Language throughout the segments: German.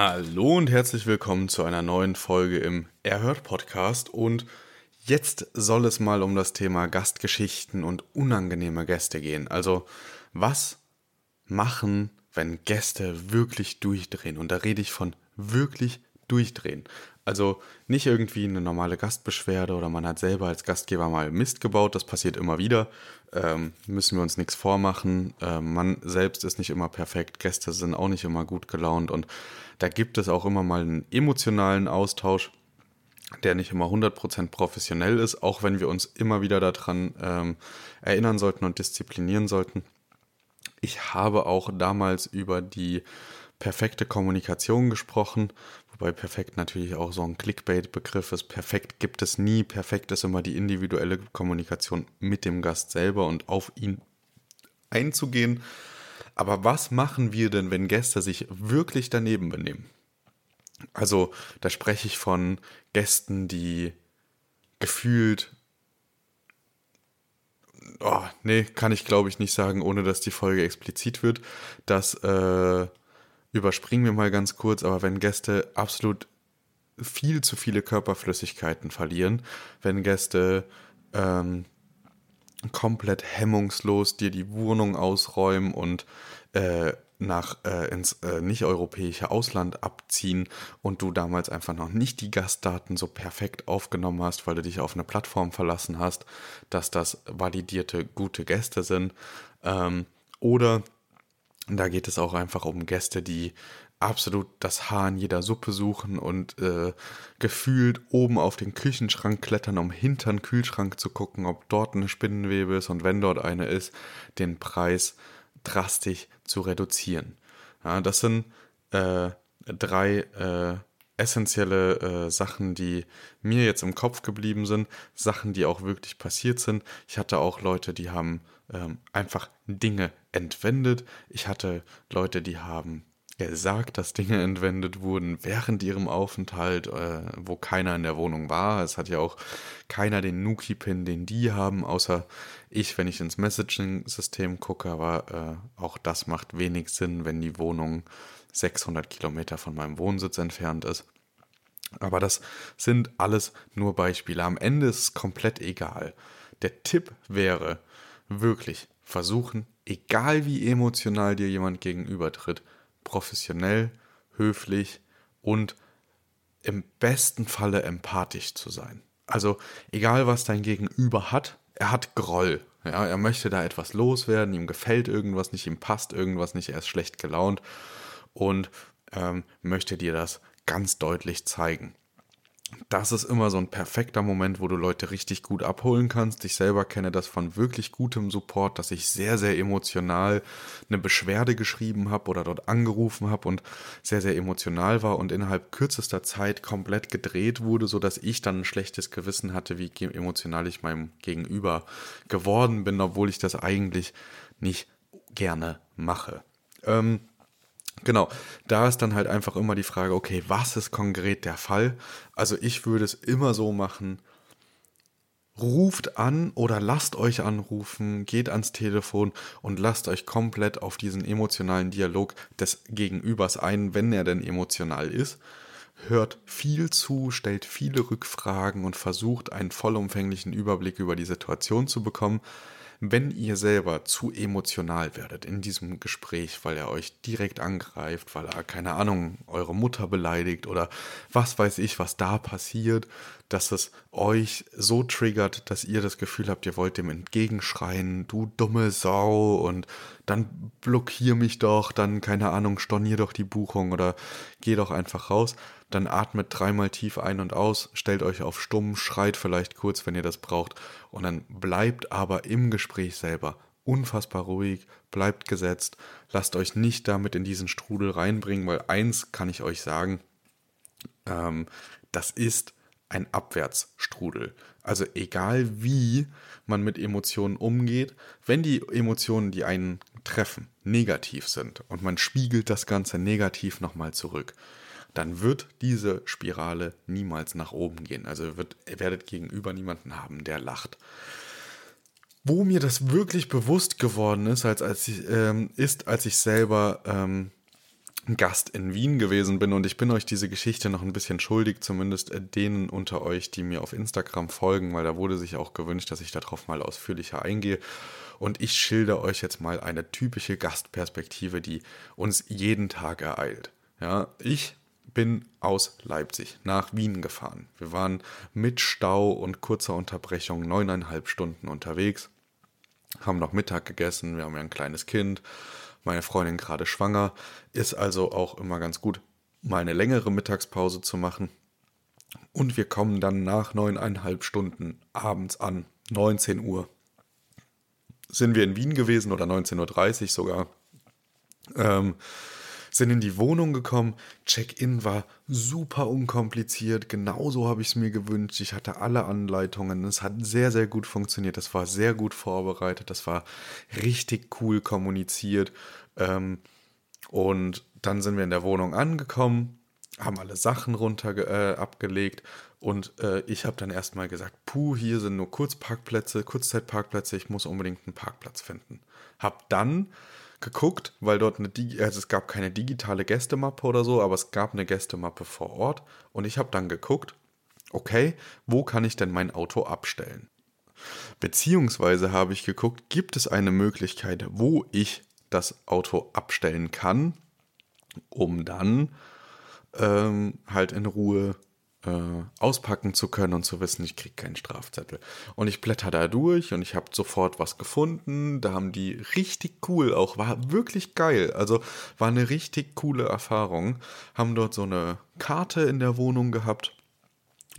Hallo und herzlich willkommen zu einer neuen Folge im Erhört Podcast und jetzt soll es mal um das Thema Gastgeschichten und unangenehme Gäste gehen. Also was machen, wenn Gäste wirklich durchdrehen? Und da rede ich von wirklich durchdrehen. Also nicht irgendwie eine normale Gastbeschwerde oder man hat selber als Gastgeber mal Mist gebaut, das passiert immer wieder. Ähm, müssen wir uns nichts vormachen. Ähm, man selbst ist nicht immer perfekt, Gäste sind auch nicht immer gut gelaunt und da gibt es auch immer mal einen emotionalen Austausch, der nicht immer 100% professionell ist, auch wenn wir uns immer wieder daran ähm, erinnern sollten und disziplinieren sollten. Ich habe auch damals über die perfekte Kommunikation gesprochen, wobei perfekt natürlich auch so ein Clickbait-Begriff ist. Perfekt gibt es nie. Perfekt ist immer die individuelle Kommunikation mit dem Gast selber und auf ihn einzugehen. Aber was machen wir denn, wenn Gäste sich wirklich daneben benehmen? Also da spreche ich von Gästen, die gefühlt oh, nee, kann ich glaube ich nicht sagen, ohne dass die Folge explizit wird. dass äh, überspringen wir mal ganz kurz, aber wenn Gäste absolut viel zu viele Körperflüssigkeiten verlieren, wenn Gäste ähm, komplett hemmungslos dir die Wohnung ausräumen und äh, nach äh, ins äh, nicht-europäische Ausland abziehen und du damals einfach noch nicht die Gastdaten so perfekt aufgenommen hast, weil du dich auf eine Plattform verlassen hast, dass das validierte gute Gäste sind. Ähm, oder da geht es auch einfach um Gäste, die absolut das Haar in jeder Suppe suchen und äh, gefühlt oben auf den Küchenschrank klettern, um hinter den Kühlschrank zu gucken, ob dort eine Spinnenwebe ist und wenn dort eine ist, den Preis drastisch zu reduzieren. Ja, das sind äh, drei äh, essentielle äh, Sachen, die mir jetzt im Kopf geblieben sind, Sachen, die auch wirklich passiert sind. Ich hatte auch Leute, die haben ähm, einfach Dinge entwendet. Ich hatte Leute, die haben gesagt, dass Dinge entwendet wurden während ihrem Aufenthalt, äh, wo keiner in der Wohnung war. Es hat ja auch keiner den Nuki-Pin, den die haben, außer ich, wenn ich ins Messaging-System gucke. Aber äh, auch das macht wenig Sinn, wenn die Wohnung 600 Kilometer von meinem Wohnsitz entfernt ist. Aber das sind alles nur Beispiele. Am Ende ist es komplett egal. Der Tipp wäre wirklich versuchen, egal wie emotional dir jemand gegenübertritt, professionell, höflich und im besten Falle empathisch zu sein. Also egal was dein Gegenüber hat, er hat Groll. Ja, er möchte da etwas loswerden, ihm gefällt irgendwas nicht, ihm passt irgendwas nicht, er ist schlecht gelaunt und ähm, möchte dir das ganz deutlich zeigen das ist immer so ein perfekter Moment, wo du Leute richtig gut abholen kannst. Ich selber kenne das von wirklich gutem Support, dass ich sehr, sehr emotional eine Beschwerde geschrieben habe oder dort angerufen habe und sehr, sehr emotional war und innerhalb kürzester Zeit komplett gedreht wurde, sodass ich dann ein schlechtes Gewissen hatte, wie emotional ich meinem Gegenüber geworden bin, obwohl ich das eigentlich nicht gerne mache. Ähm, Genau, da ist dann halt einfach immer die Frage, okay, was ist konkret der Fall? Also ich würde es immer so machen, ruft an oder lasst euch anrufen, geht ans Telefon und lasst euch komplett auf diesen emotionalen Dialog des Gegenübers ein, wenn er denn emotional ist. Hört viel zu, stellt viele Rückfragen und versucht einen vollumfänglichen Überblick über die Situation zu bekommen wenn ihr selber zu emotional werdet in diesem Gespräch, weil er euch direkt angreift, weil er, keine Ahnung, eure Mutter beleidigt oder was weiß ich, was da passiert, dass es euch so triggert, dass ihr das Gefühl habt, ihr wollt dem entgegenschreien, du dumme Sau und dann blockier mich doch, dann, keine Ahnung, stornier doch die Buchung oder geh doch einfach raus. Dann atmet dreimal tief ein und aus, stellt euch auf stumm, schreit vielleicht kurz, wenn ihr das braucht. Und dann bleibt aber im Gespräch selber unfassbar ruhig, bleibt gesetzt, lasst euch nicht damit in diesen Strudel reinbringen, weil eins kann ich euch sagen, ähm, das ist ein Abwärtsstrudel. Also egal wie man mit Emotionen umgeht, wenn die Emotionen, die einen treffen, negativ sind und man spiegelt das Ganze negativ nochmal zurück, dann wird diese Spirale niemals nach oben gehen. Also wird, ihr werdet gegenüber niemanden haben, der lacht. Wo mir das wirklich bewusst geworden ist, als, als ich, ähm, ist, als ich selber ähm, Gast in Wien gewesen bin und ich bin euch diese Geschichte noch ein bisschen schuldig, zumindest äh, denen unter euch, die mir auf Instagram folgen, weil da wurde sich auch gewünscht, dass ich darauf mal ausführlicher eingehe. Und ich schilder euch jetzt mal eine typische Gastperspektive, die uns jeden Tag ereilt. Ja, ich bin aus Leipzig nach Wien gefahren. Wir waren mit Stau und kurzer Unterbrechung neuneinhalb Stunden unterwegs, haben noch Mittag gegessen, wir haben ja ein kleines Kind meine Freundin gerade schwanger, ist also auch immer ganz gut, mal eine längere Mittagspause zu machen. Und wir kommen dann nach neuneinhalb Stunden abends an, 19 Uhr. Sind wir in Wien gewesen oder 19.30 Uhr sogar. Ähm, sind in die Wohnung gekommen. Check-in war super unkompliziert. Genauso habe ich es mir gewünscht. Ich hatte alle Anleitungen. Es hat sehr, sehr gut funktioniert. Das war sehr gut vorbereitet. Das war richtig cool kommuniziert. Ähm, und dann sind wir in der Wohnung angekommen, haben alle Sachen runter äh, abgelegt und äh, ich habe dann erstmal gesagt, puh, hier sind nur Kurzparkplätze, Kurzzeitparkplätze, ich muss unbedingt einen Parkplatz finden. Hab dann geguckt, weil dort eine, also es gab keine digitale Gästemappe oder so, aber es gab eine Gästemappe vor Ort und ich habe dann geguckt, okay, wo kann ich denn mein Auto abstellen? Beziehungsweise habe ich geguckt, gibt es eine Möglichkeit, wo ich das Auto abstellen kann, um dann ähm, halt in Ruhe äh, auspacken zu können und zu wissen, ich kriege keinen Strafzettel. Und ich blätter da durch und ich habe sofort was gefunden. Da haben die richtig cool auch, war wirklich geil. Also war eine richtig coole Erfahrung. Haben dort so eine Karte in der Wohnung gehabt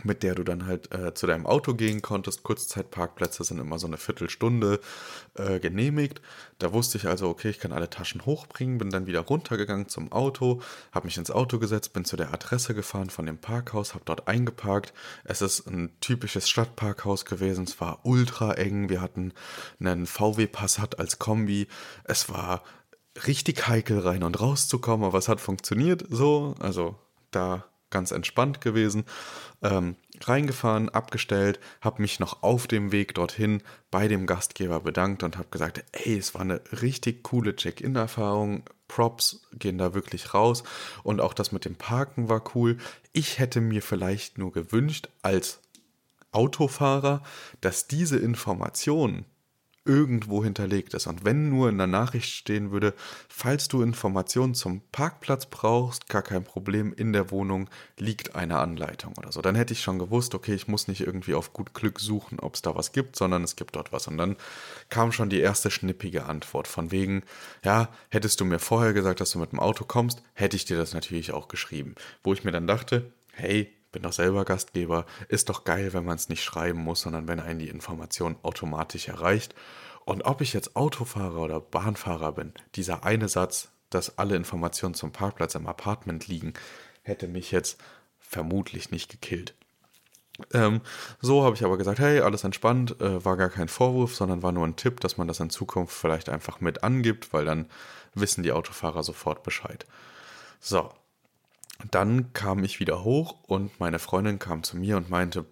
mit der du dann halt äh, zu deinem Auto gehen konntest. Kurzzeitparkplätze sind immer so eine Viertelstunde äh, genehmigt. Da wusste ich also, okay, ich kann alle Taschen hochbringen, bin dann wieder runtergegangen zum Auto, habe mich ins Auto gesetzt, bin zu der Adresse gefahren von dem Parkhaus, habe dort eingeparkt. Es ist ein typisches Stadtparkhaus gewesen. Es war ultra eng. Wir hatten einen VW Passat als Kombi. Es war richtig heikel rein und raus zu kommen, aber es hat funktioniert so. Also da ganz entspannt gewesen. Ähm, reingefahren, abgestellt, habe mich noch auf dem Weg dorthin bei dem Gastgeber bedankt und habe gesagt, ey, es war eine richtig coole Check-in-Erfahrung. Props gehen da wirklich raus und auch das mit dem Parken war cool. Ich hätte mir vielleicht nur gewünscht als Autofahrer, dass diese Information irgendwo hinterlegt ist. Und wenn nur in der Nachricht stehen würde, falls du Informationen zum Parkplatz brauchst, gar kein Problem, in der Wohnung liegt eine Anleitung oder so, dann hätte ich schon gewusst, okay, ich muss nicht irgendwie auf gut Glück suchen, ob es da was gibt, sondern es gibt dort was. Und dann kam schon die erste schnippige Antwort von wegen, ja, hättest du mir vorher gesagt, dass du mit dem Auto kommst, hätte ich dir das natürlich auch geschrieben. Wo ich mir dann dachte, hey, bin doch selber Gastgeber, ist doch geil, wenn man es nicht schreiben muss, sondern wenn einen die Information automatisch erreicht. Und ob ich jetzt Autofahrer oder Bahnfahrer bin, dieser eine Satz, dass alle Informationen zum Parkplatz im Apartment liegen, hätte mich jetzt vermutlich nicht gekillt. Ähm, so habe ich aber gesagt, hey, alles entspannt, äh, war gar kein Vorwurf, sondern war nur ein Tipp, dass man das in Zukunft vielleicht einfach mit angibt, weil dann wissen die Autofahrer sofort Bescheid. So, dann kam ich wieder hoch und meine Freundin kam zu mir und meinte,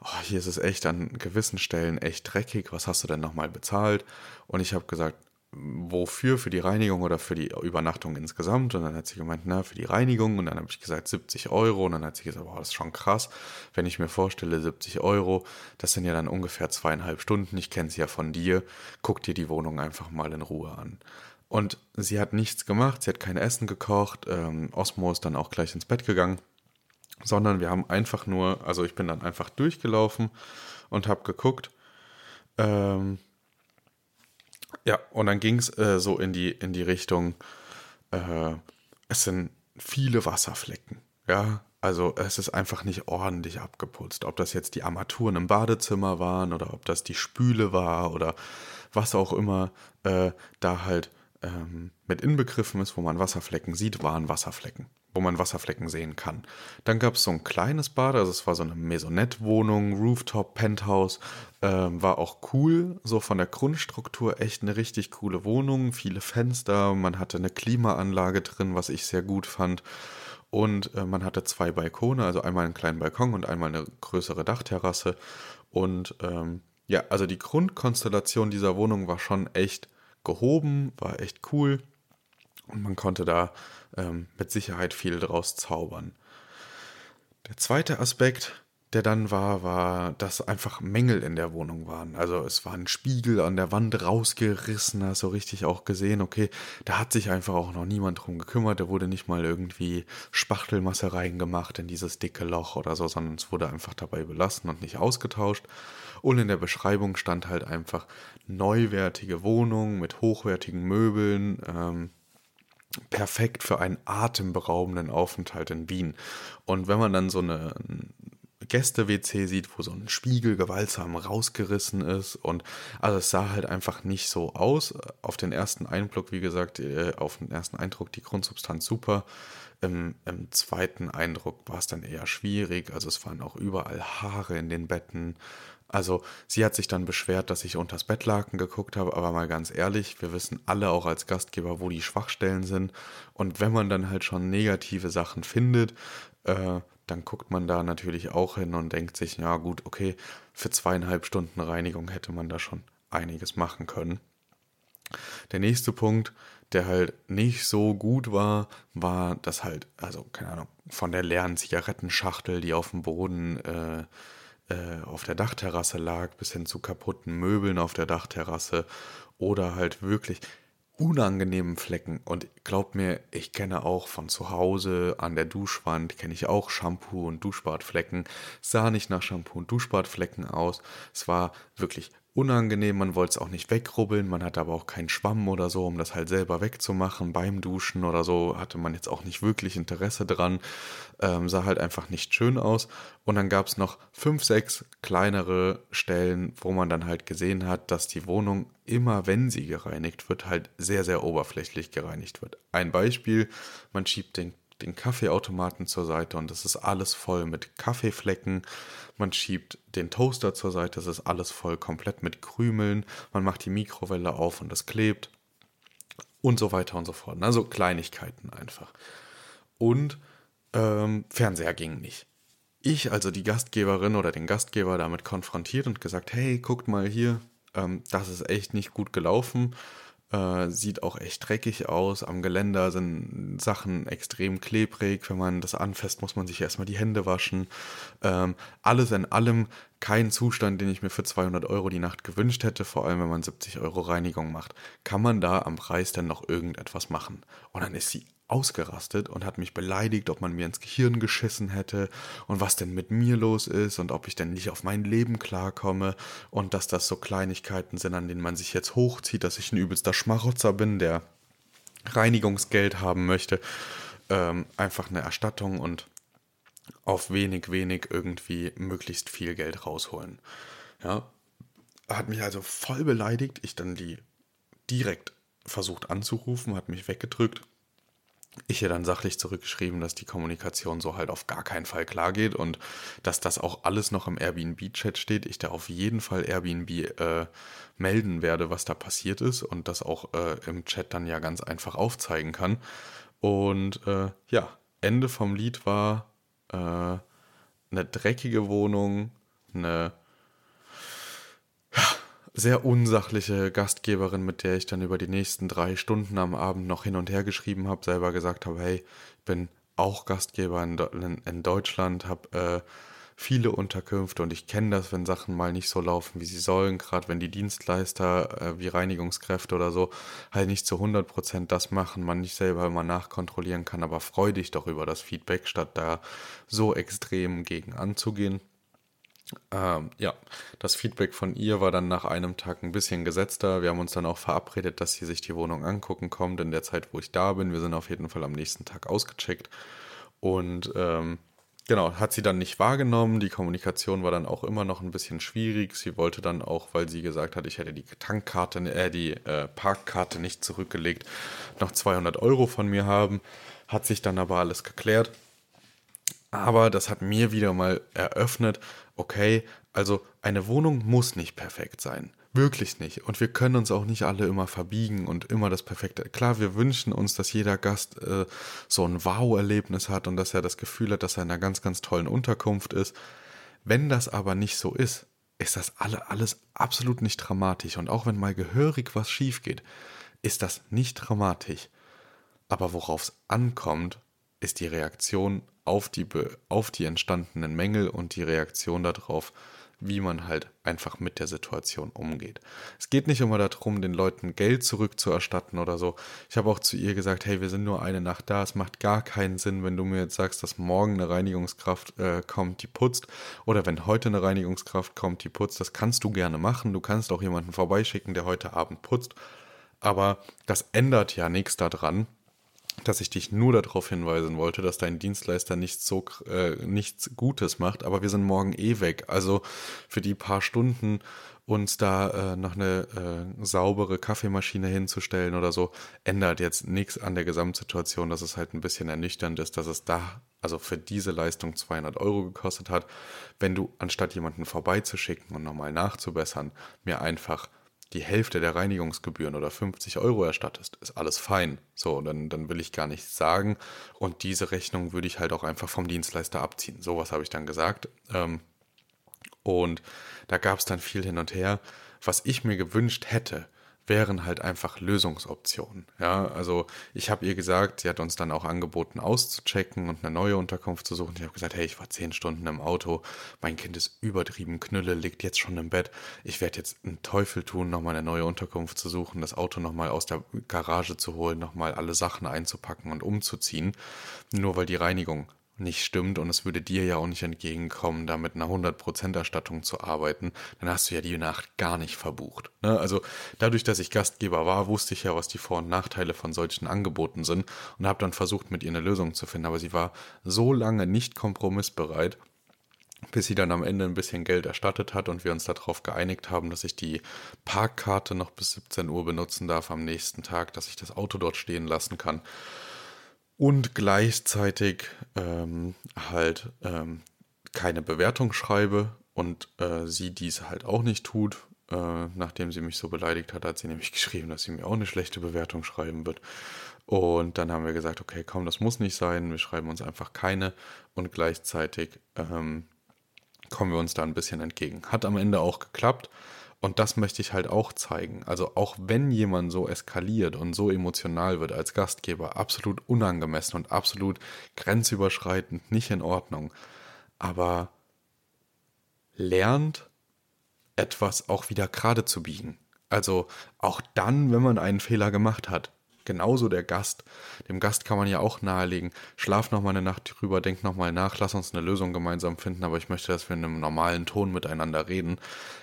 oh, hier ist es echt an gewissen Stellen echt dreckig, was hast du denn nochmal bezahlt? Und ich habe gesagt, wofür, für die Reinigung oder für die Übernachtung insgesamt? Und dann hat sie gemeint, na, für die Reinigung. Und dann habe ich gesagt, 70 Euro. Und dann hat sie gesagt, wow, das ist schon krass. Wenn ich mir vorstelle, 70 Euro, das sind ja dann ungefähr zweieinhalb Stunden. Ich kenne sie ja von dir. Guck dir die Wohnung einfach mal in Ruhe an. Und sie hat nichts gemacht, sie hat kein Essen gekocht, ähm, Osmo ist dann auch gleich ins Bett gegangen, sondern wir haben einfach nur, also ich bin dann einfach durchgelaufen und habe geguckt. Ähm, ja, und dann ging es äh, so in die, in die Richtung, äh, es sind viele Wasserflecken. Ja, also es ist einfach nicht ordentlich abgeputzt. Ob das jetzt die Armaturen im Badezimmer waren oder ob das die Spüle war oder was auch immer äh, da halt ähm, mit inbegriffen ist, wo man Wasserflecken sieht, waren Wasserflecken, wo man Wasserflecken sehen kann. Dann gab es so ein kleines Bad, also es war so eine Maisonette-Wohnung, Rooftop, Penthouse, ähm, war auch cool, so von der Grundstruktur echt eine richtig coole Wohnung, viele Fenster, man hatte eine Klimaanlage drin, was ich sehr gut fand. Und äh, man hatte zwei Balkone, also einmal einen kleinen Balkon und einmal eine größere Dachterrasse. Und ähm, ja, also die Grundkonstellation dieser Wohnung war schon echt gehoben, war echt cool und man konnte da ähm, mit Sicherheit viel draus zaubern. Der zweite Aspekt, der dann war, war, dass einfach Mängel in der Wohnung waren. Also es war ein Spiegel an der Wand rausgerissen, hast so richtig auch gesehen, okay, da hat sich einfach auch noch niemand drum gekümmert, da wurde nicht mal irgendwie Spachtelmasse reingemacht in dieses dicke Loch oder so, sondern es wurde einfach dabei belassen und nicht ausgetauscht. Und in der Beschreibung stand halt einfach neuwertige Wohnung mit hochwertigen Möbeln, ähm, perfekt für einen atemberaubenden Aufenthalt in Wien. Und wenn man dann so eine Gäste-WC sieht, wo so ein Spiegel gewaltsam rausgerissen ist und also es sah halt einfach nicht so aus. Auf den ersten Einblick, wie gesagt, äh, auf den ersten Eindruck die Grundsubstanz super. Im, Im, zweiten Eindruck war es dann eher schwierig. Also es waren auch überall Haare in den Betten. Also sie hat sich dann beschwert, dass ich unters Bettlaken geguckt habe, aber mal ganz ehrlich, wir wissen alle auch als Gastgeber, wo die Schwachstellen sind. Und wenn man dann halt schon negative Sachen findet, äh, dann guckt man da natürlich auch hin und denkt sich, ja gut, okay, für zweieinhalb Stunden Reinigung hätte man da schon einiges machen können. Der nächste Punkt, der halt nicht so gut war, war das halt, also keine Ahnung, von der leeren Zigarettenschachtel, die auf dem Boden äh, äh, auf der Dachterrasse lag, bis hin zu kaputten Möbeln auf der Dachterrasse oder halt wirklich unangenehmen Flecken. Und glaubt mir, ich kenne auch von zu Hause an der Duschwand, kenne ich auch Shampoo und Duschbadflecken. Sah nicht nach Shampoo und Duschbadflecken aus. Es war wirklich unangenehm, man wollte es auch nicht wegrubbeln, man hatte aber auch keinen Schwamm oder so, um das halt selber wegzumachen. Beim Duschen oder so hatte man jetzt auch nicht wirklich Interesse dran, ähm, sah halt einfach nicht schön aus. Und dann gab es noch fünf, sechs kleinere Stellen, wo man dann halt gesehen hat, dass die Wohnung immer, wenn sie gereinigt wird, halt sehr, sehr oberflächlich gereinigt wird. Ein Beispiel, man schiebt den den Kaffeeautomaten zur Seite und es ist alles voll mit Kaffeeflecken. Man schiebt den Toaster zur Seite, es ist alles voll komplett mit Krümeln. Man macht die Mikrowelle auf und es klebt und so weiter und so fort. Also Kleinigkeiten einfach. Und ähm, Fernseher ging nicht. Ich, also die Gastgeberin oder den Gastgeber, damit konfrontiert und gesagt, hey, guckt mal hier, ähm, das ist echt nicht gut gelaufen. Äh, sieht auch echt dreckig aus. Am Geländer sind Sachen extrem klebrig. Wenn man das anfasst, muss man sich erstmal die Hände waschen. Ähm, alles in allem kein Zustand, den ich mir für 200 Euro die Nacht gewünscht hätte, vor allem wenn man 70 Euro Reinigung macht. Kann man da am Preis denn noch irgendetwas machen? Und dann ist sie ausgerastet und hat mich beleidigt, ob man mir ins Gehirn geschissen hätte und was denn mit mir los ist und ob ich denn nicht auf mein Leben klarkomme und dass das so Kleinigkeiten sind, an denen man sich jetzt hochzieht, dass ich ein übelster Schmarotzer bin, der Reinigungsgeld haben möchte. Ähm, einfach eine Erstattung und auf wenig, wenig irgendwie möglichst viel Geld rausholen. Ja, hat mich also voll beleidigt. Ich dann die direkt versucht anzurufen, hat mich weggedrückt ich ihr dann sachlich zurückgeschrieben, dass die Kommunikation so halt auf gar keinen Fall klar geht und dass das auch alles noch im Airbnb-Chat steht. Ich da auf jeden Fall Airbnb äh, melden werde, was da passiert ist und das auch äh, im Chat dann ja ganz einfach aufzeigen kann. Und äh, ja, Ende vom Lied war äh, eine dreckige Wohnung, eine sehr unsachliche Gastgeberin, mit der ich dann über die nächsten drei Stunden am Abend noch hin und her geschrieben habe, selber gesagt habe, hey, ich bin auch Gastgeber in, in, in Deutschland, habe äh, viele Unterkünfte und ich kenne das, wenn Sachen mal nicht so laufen, wie sie sollen, gerade wenn die Dienstleister äh, wie Reinigungskräfte oder so halt nicht zu 100% das machen, man nicht selber immer nachkontrollieren kann, aber freu dich doch über das Feedback, statt da so extrem gegen anzugehen. Ähm, ja, das Feedback von ihr war dann nach einem Tag ein bisschen gesetzter. Wir haben uns dann auch verabredet, dass sie sich die Wohnung angucken kommt in der Zeit, wo ich da bin. Wir sind auf jeden Fall am nächsten Tag ausgecheckt. Und ähm, genau, hat sie dann nicht wahrgenommen. Die Kommunikation war dann auch immer noch ein bisschen schwierig. Sie wollte dann auch, weil sie gesagt hat, ich hätte die Tankkarte, äh, die äh, Parkkarte nicht zurückgelegt, noch 200 Euro von mir haben. Hat sich dann aber alles geklärt. Aber das hat mir wieder mal eröffnet, okay, also eine Wohnung muss nicht perfekt sein. Wirklich nicht. Und wir können uns auch nicht alle immer verbiegen und immer das Perfekte. Klar, wir wünschen uns, dass jeder Gast äh, so ein Wow-Erlebnis hat und dass er das Gefühl hat, dass er in einer ganz, ganz tollen Unterkunft ist. Wenn das aber nicht so ist, ist das alle, alles absolut nicht dramatisch. Und auch wenn mal gehörig was schief geht, ist das nicht dramatisch. Aber worauf es ankommt, ist die Reaktion auf die, auf die entstandenen Mängel und die Reaktion darauf, wie man halt einfach mit der Situation umgeht. Es geht nicht immer darum, den Leuten Geld zurückzuerstatten oder so. Ich habe auch zu ihr gesagt, hey, wir sind nur eine Nacht da. Es macht gar keinen Sinn, wenn du mir jetzt sagst, dass morgen eine Reinigungskraft äh, kommt, die putzt. Oder wenn heute eine Reinigungskraft kommt, die putzt. Das kannst du gerne machen. Du kannst auch jemanden vorbeischicken, der heute Abend putzt. Aber das ändert ja nichts daran, dass ich dich nur darauf hinweisen wollte, dass dein Dienstleister nichts so äh, nichts Gutes macht, aber wir sind morgen eh weg. Also für die paar Stunden uns da äh, noch eine äh, saubere Kaffeemaschine hinzustellen oder so, ändert jetzt nichts an der Gesamtsituation, dass es halt ein bisschen ernüchternd ist, dass es da, also für diese Leistung 200 Euro gekostet hat. Wenn du, anstatt jemanden vorbeizuschicken und nochmal nachzubessern, mir einfach die Hälfte der Reinigungsgebühren oder 50 Euro erstattest, ist alles fein. So, dann, dann will ich gar nichts sagen. Und diese Rechnung würde ich halt auch einfach vom Dienstleister abziehen. Sowas habe ich dann gesagt. Ähm, und da gab es dann viel hin und her. Was ich mir gewünscht hätte, wären halt einfach Lösungsoptionen. Ja, also ich habe ihr gesagt, sie hat uns dann auch angeboten auszuchecken und eine neue Unterkunft zu suchen. Ich habe gesagt, hey, ich war zehn Stunden im Auto, mein Kind ist übertrieben Knülle, liegt jetzt schon im Bett. Ich werde jetzt einen Teufel tun, nochmal eine neue Unterkunft zu suchen, das Auto nochmal aus der Garage zu holen, nochmal alle Sachen einzupacken und umzuziehen, nur weil die Reinigung nicht stimmt und es würde dir ja auch nicht entgegenkommen, da mit einer 100% Erstattung zu arbeiten, dann hast du ja die Nacht gar nicht verbucht. Ne? Also dadurch, dass ich Gastgeber war, wusste ich ja, was die Vor- und Nachteile von solchen Angeboten sind und habe dann versucht, mit ihr eine Lösung zu finden. Aber sie war so lange nicht kompromissbereit, bis sie dann am Ende ein bisschen Geld erstattet hat und wir uns darauf geeinigt haben, dass ich die Parkkarte noch bis 17 Uhr benutzen darf am nächsten Tag, dass ich das Auto dort stehen lassen kann und gleichzeitig ähm, halt ähm, keine Bewertung schreibe und äh, sie dies halt auch nicht tut. Äh, nachdem sie mich so beleidigt hat, hat sie nämlich geschrieben, dass sie mir auch eine schlechte Bewertung schreiben wird. Und dann haben wir gesagt, okay, komm, das muss nicht sein, wir schreiben uns einfach keine und gleichzeitig ähm, kommen wir uns da ein bisschen entgegen. Hat am Ende auch geklappt. Und das möchte ich halt auch zeigen. Also auch wenn jemand so eskaliert und so emotional wird als Gastgeber, absolut unangemessen und absolut grenzüberschreitend, nicht in Ordnung. Aber lernt etwas auch wieder gerade zu biegen. Also auch dann, wenn man einen Fehler gemacht hat. Genauso der Gast. Dem Gast kann man ja auch nahelegen, schlaf noch mal eine Nacht drüber, denk noch mal nach, lass uns eine Lösung gemeinsam finden, aber ich möchte, dass wir in einem normalen Ton miteinander reden.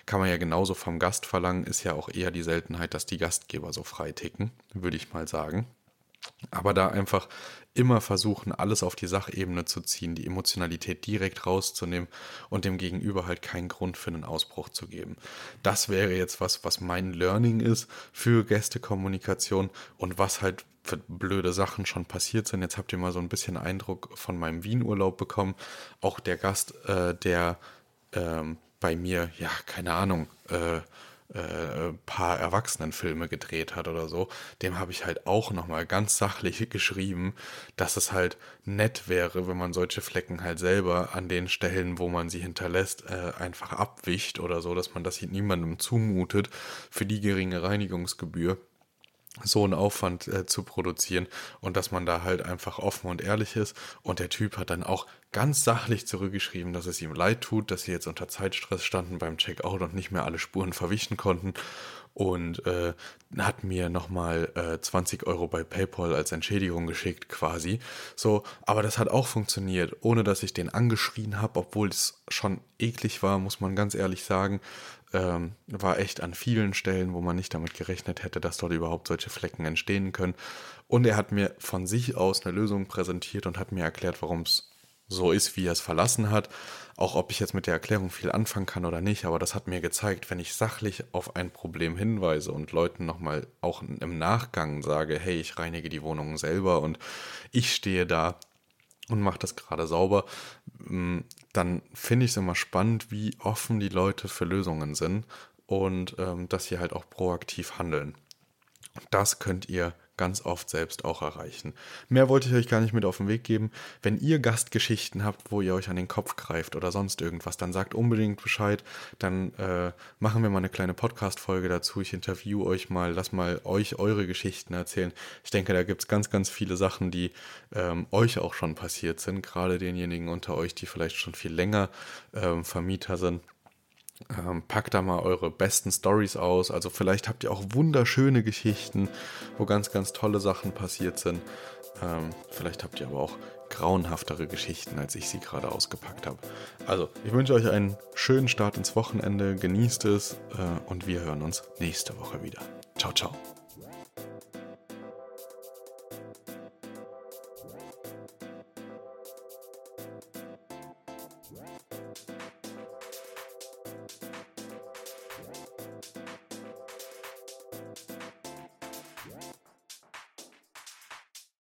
Kann man ja genauso vom Gast verlangen, ist ja auch eher die Seltenheit, dass die Gastgeber so frei ticken, würde ich mal sagen. Aber da einfach immer versuchen, alles auf die Sachebene zu ziehen, die Emotionalität direkt rauszunehmen und dem Gegenüber halt keinen Grund für einen Ausbruch zu geben. Das wäre jetzt was, was mein Learning ist für Gästekommunikation und was halt für blöde Sachen schon passiert sind. Jetzt habt ihr mal so ein bisschen Eindruck von meinem Wien-Urlaub bekommen. Auch der Gast, äh, der ähm, bei mir, ja, keine Ahnung, äh, äh, paar Erwachsenenfilme gedreht hat oder so, dem habe ich halt auch nochmal ganz sachlich geschrieben, dass es halt nett wäre, wenn man solche Flecken halt selber an den Stellen, wo man sie hinterlässt, äh, einfach abwicht oder so, dass man das niemandem zumutet für die geringe Reinigungsgebühr so einen Aufwand äh, zu produzieren und dass man da halt einfach offen und ehrlich ist. Und der Typ hat dann auch ganz sachlich zurückgeschrieben, dass es ihm leid tut, dass sie jetzt unter Zeitstress standen beim Checkout und nicht mehr alle Spuren verwischen konnten und äh, hat mir nochmal äh, 20 Euro bei PayPal als Entschädigung geschickt quasi. So, aber das hat auch funktioniert, ohne dass ich den angeschrien habe, obwohl es schon eklig war, muss man ganz ehrlich sagen. Ähm, war echt an vielen Stellen, wo man nicht damit gerechnet hätte, dass dort überhaupt solche Flecken entstehen können. Und er hat mir von sich aus eine Lösung präsentiert und hat mir erklärt, warum es so ist, wie er es verlassen hat. Auch ob ich jetzt mit der Erklärung viel anfangen kann oder nicht, aber das hat mir gezeigt, wenn ich sachlich auf ein Problem hinweise und Leuten nochmal auch im Nachgang sage, hey, ich reinige die Wohnung selber und ich stehe da und mache das gerade sauber, mm, dann finde ich es immer spannend, wie offen die Leute für Lösungen sind und ähm, dass sie halt auch proaktiv handeln. Das könnt ihr ganz oft selbst auch erreichen. Mehr wollte ich euch gar nicht mit auf den Weg geben. Wenn ihr Gastgeschichten habt, wo ihr euch an den Kopf greift oder sonst irgendwas, dann sagt unbedingt Bescheid. Dann äh, machen wir mal eine kleine Podcast-Folge dazu. Ich interview euch mal, lass mal euch eure Geschichten erzählen. Ich denke, da gibt es ganz, ganz viele Sachen, die ähm, euch auch schon passiert sind. Gerade denjenigen unter euch, die vielleicht schon viel länger ähm, Vermieter sind. Ähm, packt da mal eure besten Stories aus. Also vielleicht habt ihr auch wunderschöne Geschichten, wo ganz, ganz tolle Sachen passiert sind. Ähm, vielleicht habt ihr aber auch grauenhaftere Geschichten, als ich sie gerade ausgepackt habe. Also, ich wünsche euch einen schönen Start ins Wochenende, genießt es äh, und wir hören uns nächste Woche wieder. Ciao, ciao.